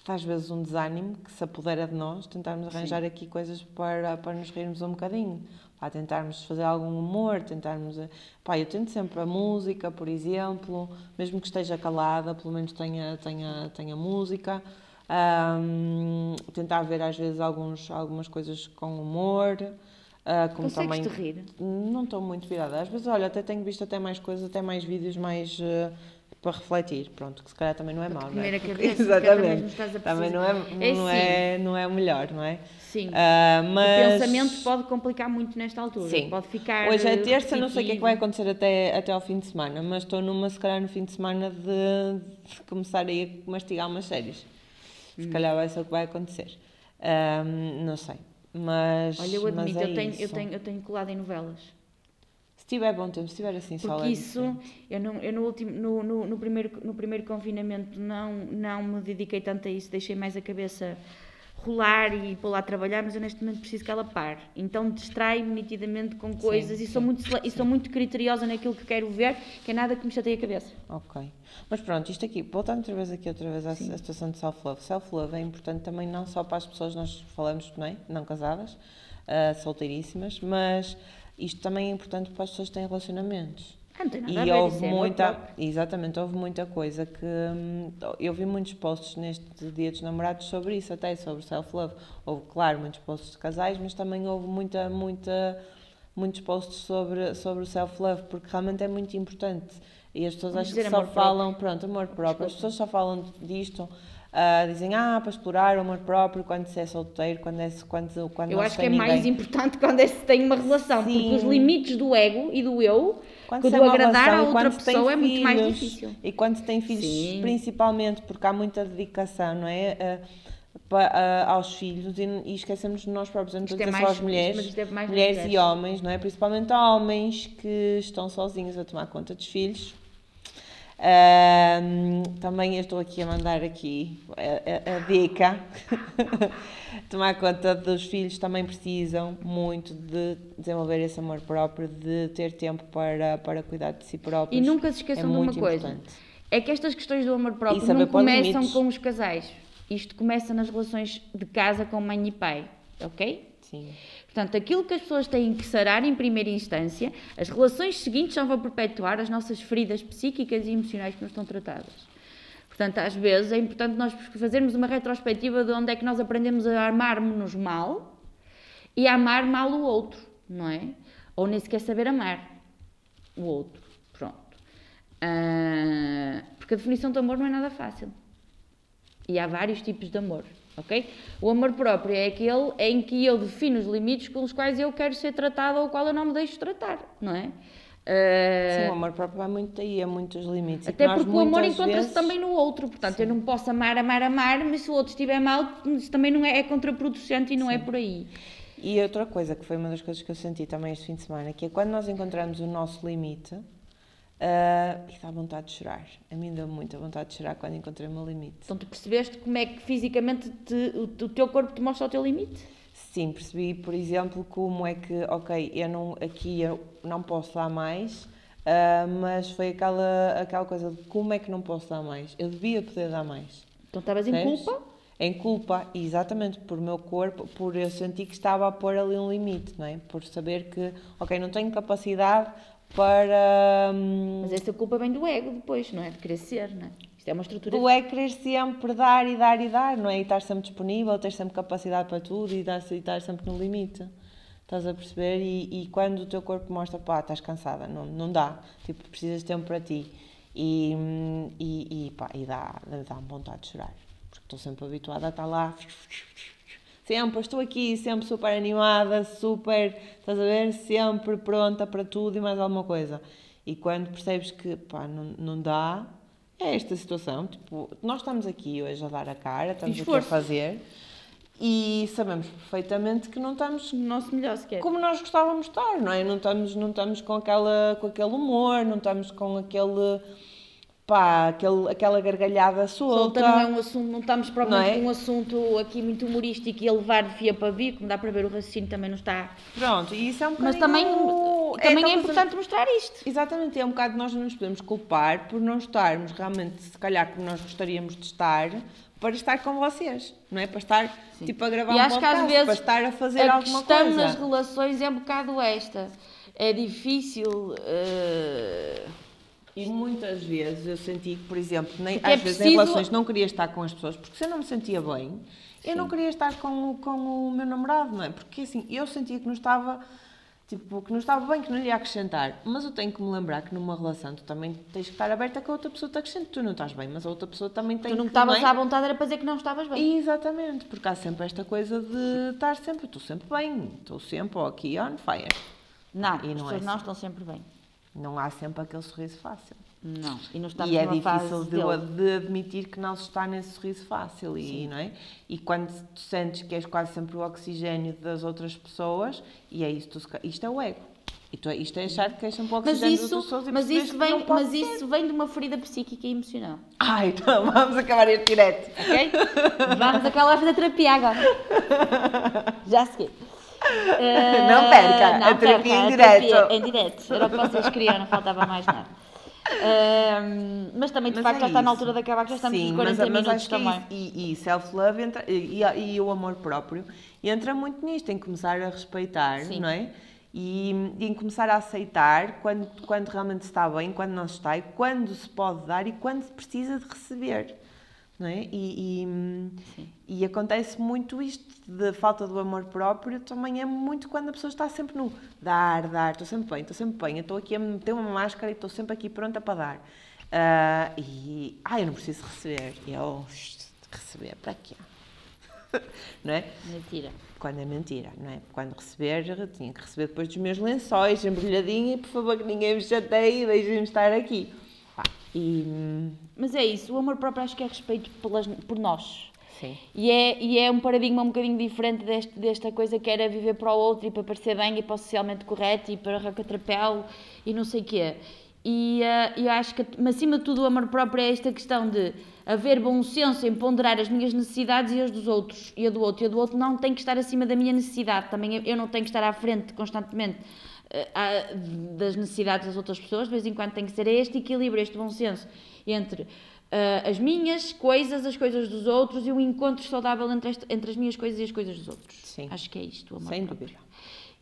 às vezes, um desânimo que se apodera de nós, tentarmos arranjar aqui coisas para, para nos rirmos um bocadinho. Pá, tentarmos fazer algum humor, tentarmos. eh, Pá, eu tento sempre a música, por exemplo, mesmo que esteja calada, pelo menos tenha, tenha, tenha música. Ahm, tentar ver às vezes alguns, algumas coisas com humor. ah, como também
rir?
não estou muito virada. Às vezes, olha, até tenho visto até mais coisas, até mais vídeos mais eh, para refletir. Pronto, que se calhar também não é mau, não é? Porque-
cabeça, também
Exatamente.
a
Também não é.
É
não,
sim.
é, não é o melhor, não é?
Sim.
Ah, mas...
O pensamento pode complicar muito nesta altura.
Sim.
Pode ficar.
Hoje é terça, não sei o que é que vai
repetitivo.
acontecer até, até ao fim de semana, mas estou numa, se calhar, no fim de semana de, de começar aí a mastigar umas séries.
Hum.
Se calhar vai ser o que vai acontecer. Ah, não sei. Mas.
Olha, eu admito,
é
eu, tenho, eu, tenho, eu tenho colado em novelas.
Se tiver bom tempo, se tiver assim só
Porque
é
isso,
diferente.
eu, não, eu no, último, no, no, no primeiro, no primeiro confinamento não, não me dediquei tanto a isso, deixei mais a cabeça rolar e pôr lá a trabalhar, mas eu neste momento preciso que ela pare. Então distrai-me nitidamente com coisas e, sou
sim,
muito, e sou muito criteriosa naquilo que quero ver, que é nada que me chateie a cabeça.
Ok. Mas pronto, isto aqui, voltando outra vez aqui outra vez à, situação de self-love. Self-love é importante também não só para as pessoas, nós falamos, não é? Não casadas, ah, solteiríssimas, mas isto também é importante para as pessoas que têm relacionamentos.
Ah, não tem nada
E
a ver,
houve
é
muita, exatamente, houve muita coisa que hum, eu vi muitos posts neste Dia dos Namorados sobre isso, até sobre self-love. Houve, claro, muitos posts de casais, mas também houve muita, muita, muitos posts sobre, sobre o self-love, porque realmente é muito importante. E as pessoas
Vamos
acham que só
amor próprio.
falam, pronto, amor próprio. As pessoas só falam disto, ah, dizem, ah, para explorar o amor próprio quando se é solteiro, quando, é, quando, quando
Eu acho que é
tem
mais
ninguém.
importante quando é se tem uma relação, porque
Sim.
os limites do ego e do eu,
Quando se
do
é
agradar
relação
a outra pessoa é muito mais difícil.
E quando se tem filhos,
Sim.
principalmente, porque há muita dedicação, não é? Pa- ah, aos filhos e, e esquecemos de nós próprios. Não estou
é
só às mulheres,
é
mulheres e homens, não é? Principalmente homens que estão sozinhos a tomar conta dos filhos. Também estou aqui a mandar aqui a, a- a dica. Tomar conta dos filhos também precisam muito de desenvolver esse amor próprio, de ter tempo para, para cuidar de si
E
próprios.
nunca se esqueçam
é
de uma coisa.
importante.
É que estas questões do amor próprio
E
não começam
limites.
com os casais. Isto começa nas relações de casa com mãe e pai, ok?
Sim.
Portanto, aquilo que as pessoas têm que sarar em primeira instância, as relações seguintes só vão perpetuar as nossas feridas psíquicas e emocionais que não estão tratadas. Portanto, às vezes é importante nós fazermos uma retrospectiva de onde é que nós aprendemos a amar-nos mal e a amar mal o outro, não é? Ou nem sequer saber amar o outro. Pronto. Uh, porque a definição de amor não é nada fácil. E há vários tipos de amor, ok? O amor próprio é aquele em que eu defino os limites com os quais eu quero ser tratado ou o qual eu não me deixo tratar, não é?
Uh, Sim, o amor próprio vai muito aí, a muitos limites.
Até porque o amor encontra-se vezes... também no outro. Portanto, Sim. eu não posso amar, amar, amar, mas se o outro estiver mal, isso também não é, é contraproducente e não é Sim. é por aí.
E outra coisa que foi uma das coisas que eu senti também este fim de semana, que é quando nós encontramos o nosso limite, Uh, e dá vontade de chorar. A mim deu muita vontade de chorar quando encontrei o meu limite.
Então tu percebeste como é que fisicamente te, o, o, teu corpo te mostra o teu limite?
Sim, percebi, por exemplo, como é que, ok, eu não, aqui eu não posso dar mais, uh, mas foi aquela, aquela coisa de como é que não posso dar mais? Eu devia poder dar mais.
Então estavas em culpa?
Em culpa, exatamente, por meu corpo, por eu sentir que estava a pôr ali um limite, não é? Por saber que, ok, não tenho capacidade para.
Hum, Mas essa culpa vem do ego depois, não é? De ser, não é? Isto é uma estrutura.
Do ego querer sempre dar e dar e dar, não é? E estar sempre disponível, ter sempre capacidade para tudo e, dar, e estar sempre no limite. Estás a perceber? E, e quando o teu corpo mostra, pá, estás cansada, não, não dá. Tipo, precisas de tempo para ti. E, hum, e, e pá, e dá, dá-me vontade de chorar. Porque estou sempre habituada a estar lá sempre estou aqui, sempre super animada, super, estás a ver, sempre pronta para tudo e mais alguma coisa. E quando percebes que, pá, não, não dá, é esta situação, tipo, nós estamos aqui hoje a dar a cara, estamos aqui a fazer e sabemos perfeitamente que não estamos
no nosso melhor sequer.
como nós gostávamos de estar, não é? Não estamos, não estamos com, aquela, com aquele humor, não estamos com aquele pá, aquele, aquela gargalhada solta. Solta
não é um assunto, não estamos propriamente é? um assunto aqui muito humorístico e a levar de fia para vir, como dá para ver o raciocínio também não está.
Pronto, e isso é um
Mas também, é, também é importante mostrar isto.
Exatamente, é um bocado nós não nos podemos culpar por não estarmos realmente, se calhar, como nós gostaríamos de estar, para estar com vocês, não é? Para estar Sim. tipo a gravar e um acho podcast, que às vezes para estar a fazer a alguma coisa. A questão
nas relações é um bocado esta. É difícil. Uh
e muitas vezes eu senti que, por exemplo, nem, às é vezes preciso... em relações não queria estar com as pessoas porque se eu não me sentia bem, Sim. eu não queria estar com, com o meu namorado, não é? Porque assim, eu sentia que não estava tipo, que não estava bem, que não lhe ia acrescentar. Mas eu tenho que me lembrar que numa relação tu também tens que estar aberta que a outra pessoa te acrescente. Tu não estás bem, mas a outra pessoa também tem
Tu não estavas à vontade, era para dizer que não estavas bem.
Exatamente, porque há sempre esta coisa de estar sempre, estou sempre bem, estou sempre aqui on fire.
Não, e não as pessoas é não assim. estão sempre bem.
Não há sempre aquele sorriso fácil.
Não,
e, não e é difícil de, de, admitir que não se está nesse sorriso fácil, e, não é? E quando tu sentes que és quase sempre o oxigênio das outras pessoas, e é isso, tu, isto é o ego. E é, isto é achar que és sempre o oxigênio das outras pessoas e
mas isso vem, Mas ser. isso vem de uma ferida psíquica e emocional.
Ai, então vamos acabar este direto.
Ok? vamos acabar a fazer terapia agora. Já segui.
Uh, não perca, não a terapia perca, em direto.
em direto. Era o que vocês queriam, não faltava mais nada. Uh, mas também, de mas facto, é já está na altura de acabar, já estamos Sim, nos 40 mas, minutos mas também.
É e, e self-love e, e, e, o amor próprio entra muito nisto, em começar a respeitar, Sim. não é? E, e, em começar a aceitar quando, quando realmente está bem, quando não está, e quando se pode dar e quando se precisa de receber não é? E, e, e, acontece muito isto de falta do amor próprio também é muito quando a pessoa está sempre no dar, dar, estou sempre bem, estou sempre bem, estou aqui a meter uma máscara e estou sempre aqui pronta para dar. Uh, e, ah, eu não preciso receber. E eu, receber, para quê? não é?
Mentira.
Quando é mentira, não é? Quando receber, tinha que receber depois dos meus lençóis, embrulhadinho, e por favor que ninguém me chateie, deixem-me estar aqui. E...
Mas é isso, o amor próprio acho que é respeito pelas, por nós.
Sim.
E é, e é um paradigma um bocadinho diferente deste, desta coisa que era viver para o outro e para parecer bem e para o socialmente correto e para racatrapéu e não sei o quê. E uh, eu acho que, mas acima de tudo, o amor próprio é esta questão de haver bom senso em ponderar as minhas necessidades e as dos outros. E a do outro. E a do outro não tem que estar acima da minha necessidade. Também eu não tenho que estar à frente constantemente das necessidades das outras pessoas, de vez em quando tem que ser este equilíbrio, este bom senso entre uh, as minhas coisas, as coisas dos outros e um encontro saudável entre, este, entre as minhas coisas e as coisas dos outros.
Sim.
Acho que é isto, amor
Sem dúvida.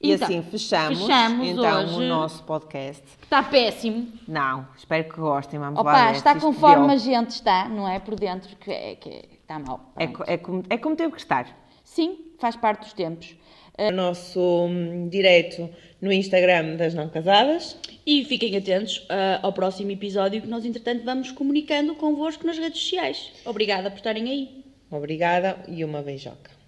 E então, assim fechamos, fechamos então hoje, o nosso podcast.
Está péssimo.
Não, espero que gostem. Vamos
Opa,
lá.
Está conforme deu. a gente está, não é? Por dentro, que, é, que está mal.
É, é, como, é como teve que estar.
Sim, faz parte dos tempos.
O nosso um, direto no Instagram das não casadas.
E fiquem atentos uh, ao próximo episódio que nós, entretanto, vamos comunicando convosco nas redes sociais. Obrigada por estarem aí.
Obrigada e uma beijoca.